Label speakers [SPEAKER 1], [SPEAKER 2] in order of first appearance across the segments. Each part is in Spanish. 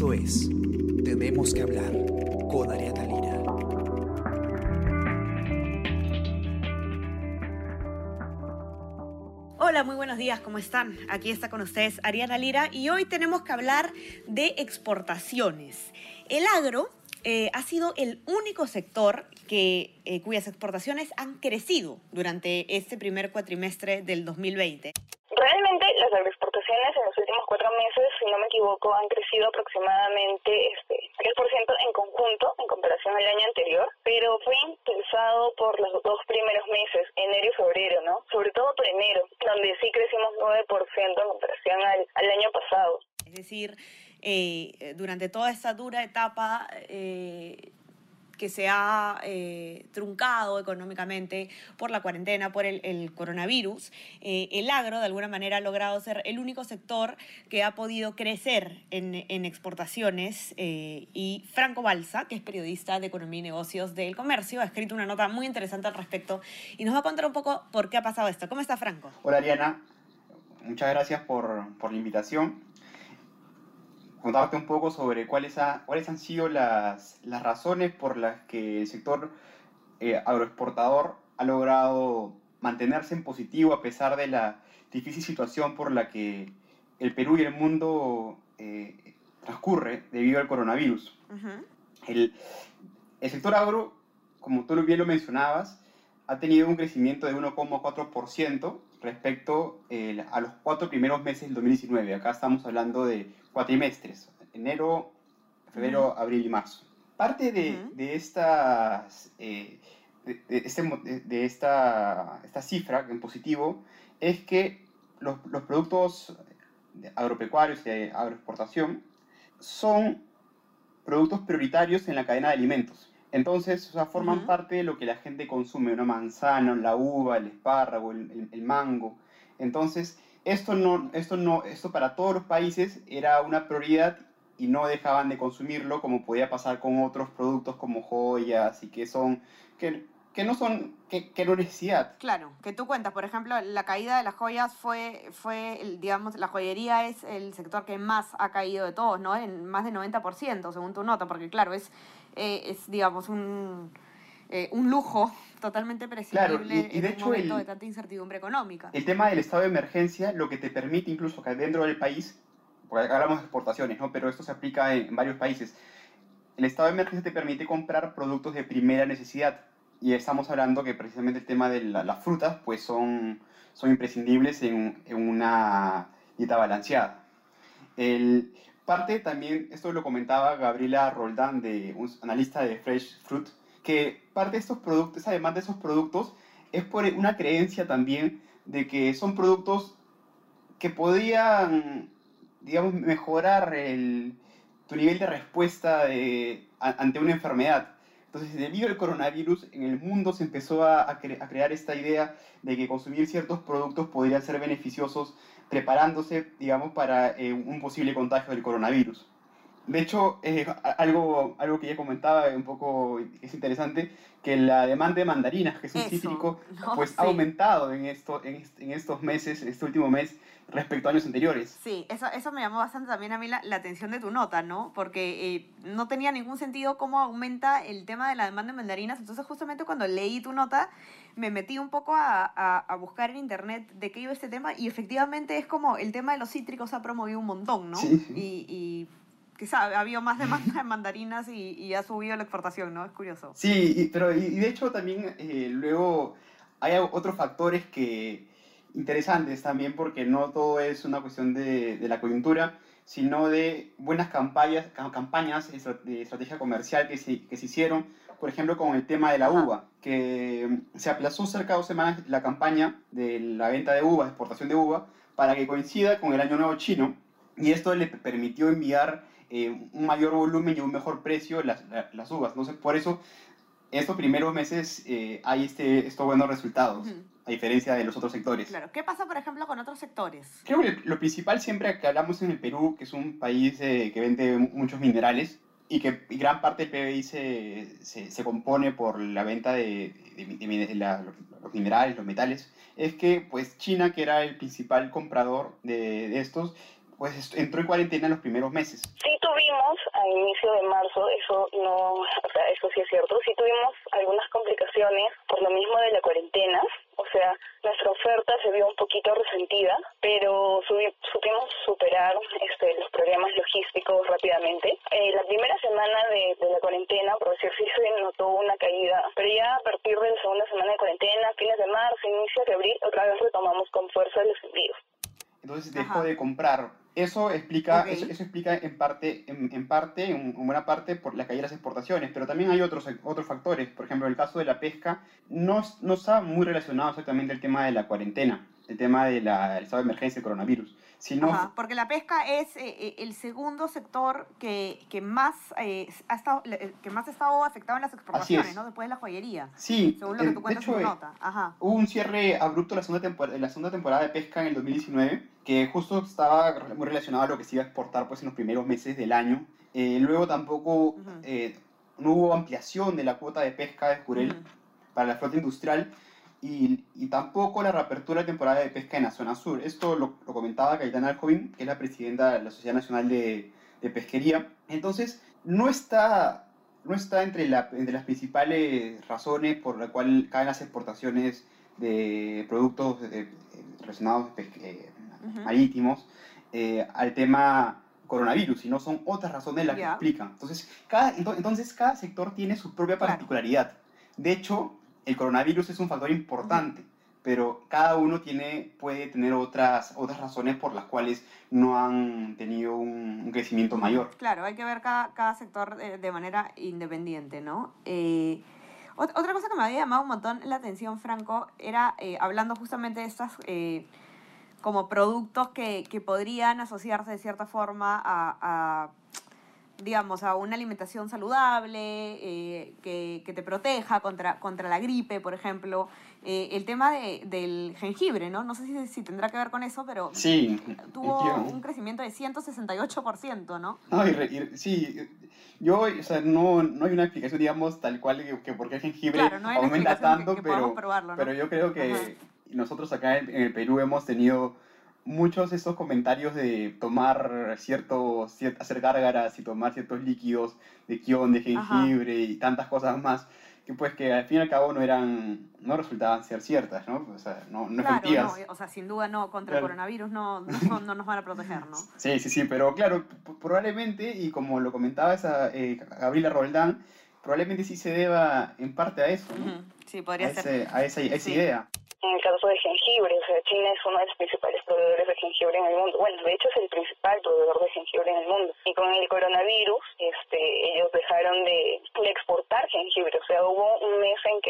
[SPEAKER 1] Esto es Tenemos que hablar con Ariana Lira.
[SPEAKER 2] Hola, muy buenos días, ¿cómo están? Aquí está con ustedes Ariana Lira y hoy tenemos que hablar de exportaciones. El agro eh, ha sido el único sector que, eh, cuyas exportaciones han crecido durante este primer cuatrimestre del 2020.
[SPEAKER 3] Realmente las agroexportaciones en los últimos cuatro meses, si no me equivoco, han crecido aproximadamente este 3% en conjunto en comparación al año anterior, pero fue impulsado por los dos primeros meses, enero y febrero, ¿no? Sobre todo por enero, donde sí crecimos 9% en comparación al, al año pasado.
[SPEAKER 2] Es decir, eh, durante toda esta dura etapa eh, que se ha eh, truncado económicamente por la cuarentena, por el, coronavirus, eh, el agro de alguna manera ha logrado ser el único sector que ha podido crecer en, exportaciones eh, y Franco Balsa, que es periodista de Economía y Negocios del Comercio, ha escrito una nota muy interesante al respecto y nos va a contar un poco por qué ha pasado esto. ¿Cómo está Franco?
[SPEAKER 4] Hola Ariana, muchas gracias por, por la invitación contarte un poco sobre cuáles, cuáles han sido las, las, razones por las que el sector eh, agroexportador ha logrado mantenerse en positivo a pesar de la difícil situación por la que el Perú y el mundo eh, transcurre debido al coronavirus. el, el, sector agro, como tú bien lo mencionabas, ha tenido un crecimiento de 1,4% respecto eh, a los cuatro primeros meses del 2019. Acá estamos hablando de cuatrimestres, enero, febrero, abril y marzo. Parte de, de estas, eh, de, este de, esta, esta, cifra en positivo es que los, los productos agropecuarios y de agroexportación son productos prioritarios en la cadena de alimentos. Entonces, o sea, forman parte de lo que la gente consume, una manzana, la uva, el espárrago, el, el mango. Entonces, esto, no, esto, no, esto para todos los países era una prioridad y no dejaban de consumirlo como podía pasar con otros productos como joyas y que son que, que no son que, que no necesidad.
[SPEAKER 2] Claro, que tú cuentas, por ejemplo, la caída de las joyas fue fue digamos la joyería es el sector que más ha caído de todos, ¿no? En más del 90%, según tu nota, porque claro, es eh, es digamos un eh, un lujo totalmente prescindible y, de en un momento de tanta incertidumbre económica.
[SPEAKER 4] El tema del estado de emergencia, lo que te permite incluso que dentro del país, porque acá hablamos de exportaciones, ¿no? pero esto se aplica en, varios países, el estado de emergencia te permite comprar productos de primera necesidad. Y estamos hablando que precisamente el tema de las frutas pues son, son imprescindibles en, en una dieta balanceada. El, parte también, esto lo comentaba Gabriela Roldán, de, un analista de Fresh Fruit, que parte de estos productos, esa demanda de esos productos, es por una creencia también de que son productos que podían, digamos, mejorar el, tu nivel de respuesta de, ante una enfermedad. Entonces, debido al coronavirus, en el mundo se empezó a, crear esta idea de que consumir ciertos productos podrían ser beneficiosos preparándose, digamos, para eh, un posible contagio del coronavirus. De hecho, eh, algo, algo que ya comentaba un poco es interesante, que la demanda de mandarinas, que es un cítrico, pues ha aumentado en, esto, en, en, estos meses, este último mes, respecto a años anteriores.
[SPEAKER 2] Sí, eso, eso me llamó bastante también a mí la, la atención de tu nota, ¿no? Porque eh, no tenía ningún sentido cómo aumenta el tema de la demanda de mandarinas. Entonces, justamente cuando leí tu nota, me metí un poco a, a, a buscar en internet de qué iba este tema y efectivamente es como el tema de los cítricos ha promovido un montón, ¿no?
[SPEAKER 4] Sí, sí.
[SPEAKER 2] Y, y quizá ha habido más demanda de mandarinas y, y, ha subido la exportación, ¿no? Es curioso.
[SPEAKER 4] Sí, y, pero y, de hecho también eh, luego hay otros factores que interesantes también porque no todo es una cuestión de, de la coyuntura, sino de buenas campañas, campañas de estrategia comercial que se, que se hicieron, por ejemplo, con el tema de la uva, que se aplazó cerca de dos semanas la campaña de la venta de uva, exportación de uva, para que coincida con el Año Nuevo Chino, y esto le permitió enviar eh, un mayor volumen y un mejor precio las, las uvas. Entonces, por eso, estos primeros meses eh, hay este, estos buenos resultados, uh -huh. a diferencia de los otros sectores.
[SPEAKER 2] Claro. ¿Qué pasa, por ejemplo, con otros sectores?
[SPEAKER 4] Creo que lo principal siempre que hablamos en el Perú, que es un país eh, que vende muchos minerales, y que y gran parte del PBI se, se, se, compone por la venta de, de, de, de la, los minerales, los metales, es que pues China, que era el principal comprador de, estos, pues entró en cuarentena en los primeros meses.
[SPEAKER 3] Sí tuvimos a inicio de marzo, eso no, o sea, eso sí es cierto, sí tuvimos algunas complicaciones por lo mismo de la cuarentena, o sea, nuestra oferta se vio un poquito resentida, pero supimos superar este, los problemas logísticos rápidamente. Eh, la primera semana de, de, la cuarentena, por decir sí, se notó una caída, pero ya a partir de la segunda semana de cuarentena, fines de marzo, inicio de abril, otra vez retomamos con fuerza los envíos.
[SPEAKER 4] Entonces dejó de comprar eso explica, eso, explica en parte, en, parte, en, buena parte, por la caída de las exportaciones, pero también hay otros, otros factores. Por ejemplo, el caso de la pesca no, no está muy relacionado exactamente el tema de la cuarentena, el tema del estado de emergencia del coronavirus.
[SPEAKER 2] Ajá, porque la pesca es eh, eh, el segundo sector que, que más, eh, ha estado, que más ha estado afectado en las exportaciones, ¿no? Después de la joyería.
[SPEAKER 4] Sí,
[SPEAKER 2] según lo que tú cuentas en tu nota.
[SPEAKER 4] Ajá. Hubo un cierre abrupto la segunda, temporada, la segunda temporada de pesca en el 2019, que justo estaba muy relacionado a lo que se iba a exportar pues, en los primeros meses del año. luego tampoco no hubo ampliación de la cuota de pesca de Jurel para la flota industrial y, y, tampoco la reapertura de temporada de pesca en la zona sur. Esto lo, lo comentaba Cayetana Aljovín, que es la presidenta de la Sociedad Nacional de, de Pesquería. Entonces, no está, no está entre, la, entre las principales razones por la cual caen las exportaciones de productos relacionados eh, marítimos eh, al tema coronavirus, sino son otras razones las que explican. Entonces cada, entonces, cada sector tiene su propia particularidad. De hecho, el coronavirus es un factor importante, pero cada uno tiene, puede tener otras, otras razones por las cuales no han tenido un, crecimiento mayor.
[SPEAKER 2] Claro, hay que ver cada, cada sector de, manera independiente, ¿no? Eh, otra cosa que me había llamado un montón la atención, Franco, era eh, hablando justamente de estas eh, como productos que, que, podrían asociarse de cierta forma a digamos, a una alimentación saludable, eh, que, que, te proteja contra, contra la gripe, por ejemplo. Eh, el tema de, del jengibre, ¿no? No sé si, si, tendrá que ver con eso, pero
[SPEAKER 4] sí,
[SPEAKER 2] tuvo un crecimiento de 168%, ¿no?
[SPEAKER 4] no sí, yo, o sea, no, no hay una explicación, digamos, tal cual que, por qué el jengibre aumenta tanto, pero, pero yo creo que nosotros acá en el Perú hemos tenido muchos de esos comentarios de tomar ciertos, hacer gárgaras y tomar ciertos líquidos de quión, de jengibre y tantas cosas más, que pues que al fin y al cabo no eran, no resultaban ser ciertas, ¿no? O sea, no, no efectivas.
[SPEAKER 2] o sea, sin duda no, contra el coronavirus no, no, no, nos van a proteger, ¿no?
[SPEAKER 4] Sí, sí, sí, pero claro, probablemente, y como lo comentaba esa, eh, Gabriela Roldán, probablemente sí se deba en parte a eso, ¿no?
[SPEAKER 2] Sí, podría
[SPEAKER 4] a
[SPEAKER 2] ser.
[SPEAKER 4] a esa, esa idea
[SPEAKER 3] en el caso de jengibre, o sea, China es uno de los principales proveedores de jengibre en el mundo. Bueno, de hecho es el principal proveedor de jengibre en el mundo. Y con el coronavirus, este, ellos dejaron de, exportar jengibre. O sea, hubo un mes en que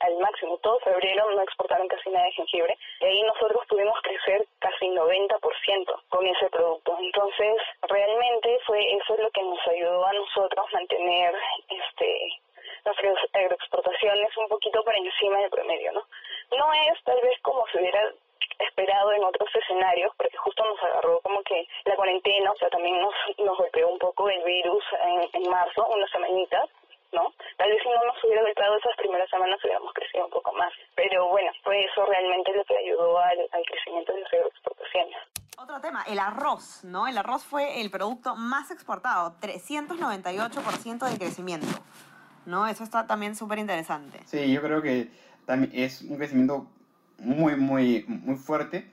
[SPEAKER 3] al máximo, todo febrero no exportaron casi nada de jengibre. Y ahí nosotros pudimos crecer casi 90% con ese producto. Entonces, realmente fue eso es lo que nos ayudó a nosotros mantener este nuestras agroexportaciones un poquito por encima del promedio, ¿no? No es tal vez como se hubiera esperado en otros escenarios, porque justo nos agarró como que la cuarentena, o sea, también nos, nos golpeó un poco el virus en, en marzo, unas semanitas, ¿no? Tal vez si no nos hubiera golpeado esas primeras semanas hubiéramos crecido un poco más. Pero bueno, fue eso realmente lo que ayudó al, al crecimiento de las agroexportaciones.
[SPEAKER 2] Otro tema, el arroz, ¿no? El arroz fue el producto más exportado, 398% de crecimiento. ¿no? Eso está también súper interesante.
[SPEAKER 4] Sí, yo creo que también es un crecimiento muy, muy, muy fuerte.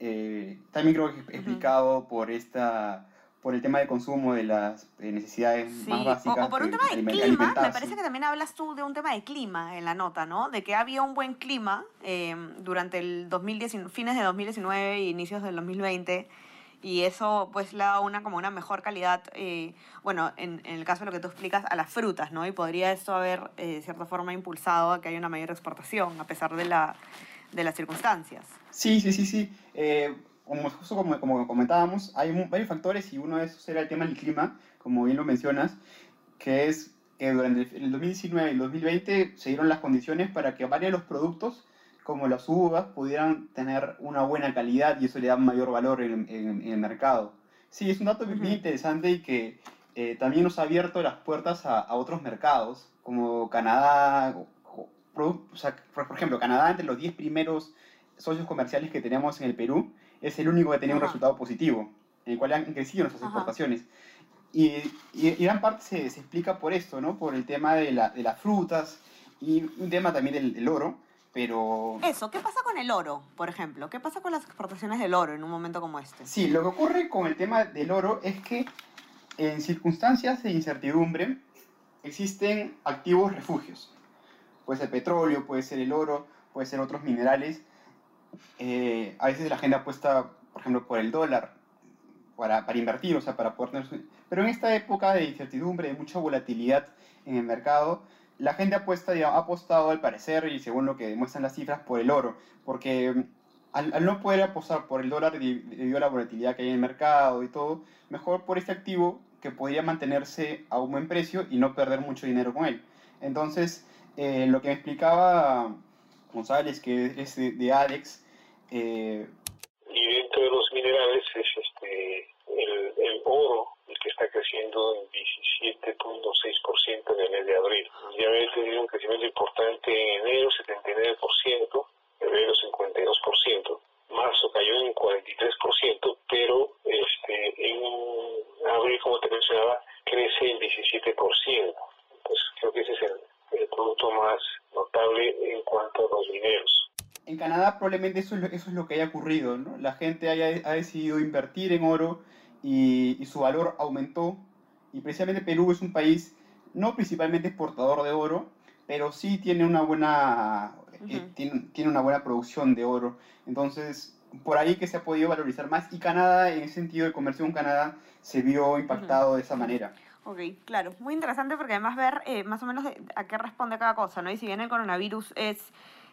[SPEAKER 4] Eh, también creo que explicado por esta por el tema de consumo de las necesidades más básicas.
[SPEAKER 2] O, por un tema de clima, me parece que también hablas tú de un tema de clima en la nota, ¿no? De que había un buen clima eh, durante el 2019, fines de 2019 e inicios del 2020 y eso pues le da una como una mejor calidad, eh, bueno, en, en, el caso de lo que tú explicas, a las frutas, ¿no? Y podría esto haber, eh, de cierta forma, impulsado a que haya una mayor exportación, a pesar de, la, de las circunstancias.
[SPEAKER 4] Sí, sí, sí, sí. Eh, como, justo como, como, comentábamos, hay varios factores y uno de esos era el tema del clima, como bien lo mencionas, que es que durante el 2019 y el 2020 se dieron las condiciones para que varios de los productos como las uvas pudieran tener una buena calidad y eso le da mayor valor en, el mercado. Sí, es un dato muy interesante y que eh, también nos ha abierto las puertas a, otros mercados, como Canadá, por, ejemplo, Canadá entre los 10 primeros socios comerciales que tenemos en el Perú es el único que tenía un resultado positivo, en el cual han crecido nuestras
[SPEAKER 2] Ajá.
[SPEAKER 4] exportaciones. Y, y, y gran parte se, se explica por esto, ¿no? Por el tema de, la, de las frutas y un tema también del, del oro, pero...
[SPEAKER 2] Eso, ¿qué pasa con el oro, por ejemplo? ¿Qué pasa con las exportaciones del oro en un momento como este?
[SPEAKER 4] Sí, lo que ocurre con el tema del oro es que en circunstancias de incertidumbre existen activos refugios. Puede ser petróleo, puede ser el oro, puede ser otros minerales. Eh, a veces la gente apuesta, por ejemplo, por el dólar para, para invertir, o sea, para poder tener Pero en esta época de incertidumbre, de mucha volatilidad en el mercado, la gente apuesta, digamos, ha apostado al parecer, y según lo que demuestran las cifras, por el oro. Porque mm, al, no poder apostar por el dólar de- debido a la volatilidad que hay en el mercado y todo, mejor por este activo que podría mantenerse a un buen precio y no perder mucho dinero con él. Entonces, eh, lo que me explicaba González, que es de, de Alex, eh,
[SPEAKER 5] y dentro de los minerales es este el, el oro el que está creciendo en 17.6% en el mes de abril. Ya había tenido un crecimiento importante en enero, 79%, febrero 52%, marzo cayó en 43%, pero este en abril, como te mencionaba, crece en 17%. Pues creo que ese es el, el producto más notable en cuanto a los mineros.
[SPEAKER 4] Probablemente eso es lo, eso es lo que haya ocurrido, ¿no? La gente haya, ha decidido invertir en oro y, y su valor aumentó. Y precisamente Perú es un país no principalmente exportador de oro, pero sí tiene una buena, eh, tiene, tiene una buena producción de oro. Entonces, por ahí que se ha podido valorizar más. Y Canadá, en ese sentido, el comercio con Canadá se vio impactado de esa manera.
[SPEAKER 2] Ok, claro, muy interesante porque además ver eh, más o menos a qué responde cada cosa, ¿no? Y si bien el coronavirus es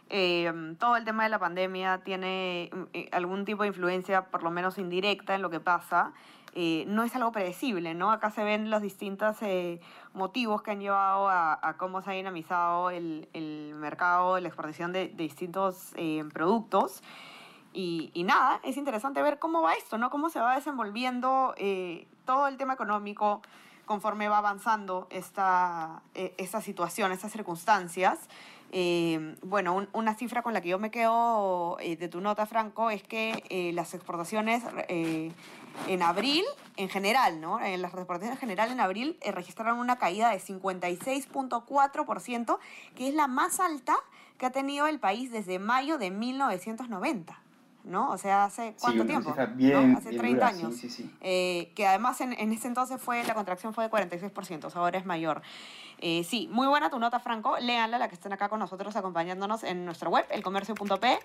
[SPEAKER 2] eh, todo el tema de la pandemia, tiene mm, eh, algún tipo de influencia, por lo menos indirecta, en lo que pasa, eh, no es algo predecible, ¿no? Acá se ven los distintos eh, motivos que han llevado a, a cómo se ha dinamizado el, el mercado, la exportación de, de distintos eh, productos. Y, y nada, es interesante ver cómo va esto, ¿no? Cómo se va desenvolviendo eh, todo el tema económico conforme va avanzando esta, esta situación, estas circunstancias. Eh, bueno, un- una cifra con la que yo me quedo eh, de tu nota, Franco, es que eh, las exportaciones eh, en abril, en general, ¿no? En las exportaciones en general en abril registraron una caída de 56.4%, que es la más alta que ha tenido el país desde mayo de 1990, ¿no? O sea, ¿hace cuánto
[SPEAKER 4] sí,
[SPEAKER 2] tiempo?
[SPEAKER 4] cifra
[SPEAKER 2] ¿no?
[SPEAKER 4] bien,
[SPEAKER 2] Hace
[SPEAKER 4] bien
[SPEAKER 2] 30
[SPEAKER 4] dura, sí,
[SPEAKER 2] años.
[SPEAKER 4] sí, sí.
[SPEAKER 2] Eh, que además en, en ese entonces fue, la contracción fue de 46%, o sea, ahora es mayor. Eh, sí, muy buena tu nota, Franco. Léanla, la que están acá con nosotros acompañándonos en nuestra web, elcomercio.p.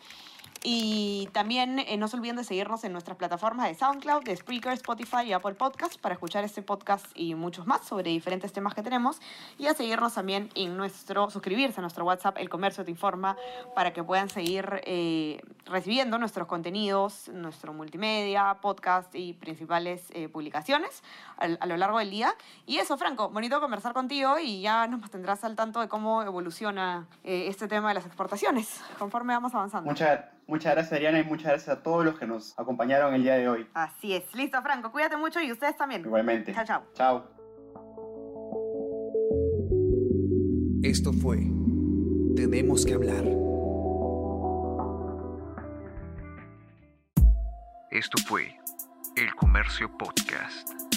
[SPEAKER 2] Y también eh, no se olviden de seguirnos en nuestras plataformas de SoundCloud, de Spreaker, Spotify y Apple Podcast para escuchar este podcast y muchos más sobre diferentes temas que tenemos. Y a seguirnos también en nuestro, suscribirse a nuestro WhatsApp, El Comercio Te Informa, para que puedan seguir eh, recibiendo nuestros contenidos, nuestro multimedia, podcast y principales eh, publicaciones a, lo largo del día. Y eso, Franco, bonito conversar contigo y ya nos mantendrás al tanto de cómo evoluciona eh, este tema de las exportaciones conforme vamos avanzando.
[SPEAKER 4] Muchas, muchas gracias, Ariana, y muchas gracias a todos los que nos acompañaron el día de hoy.
[SPEAKER 2] Así es. Listo, Franco. Cuídate mucho y ustedes también.
[SPEAKER 4] Igualmente.
[SPEAKER 2] Chao, chao.
[SPEAKER 4] Chao.
[SPEAKER 1] Esto fue Tenemos que hablar.
[SPEAKER 6] Esto fue El Comercio Podcast.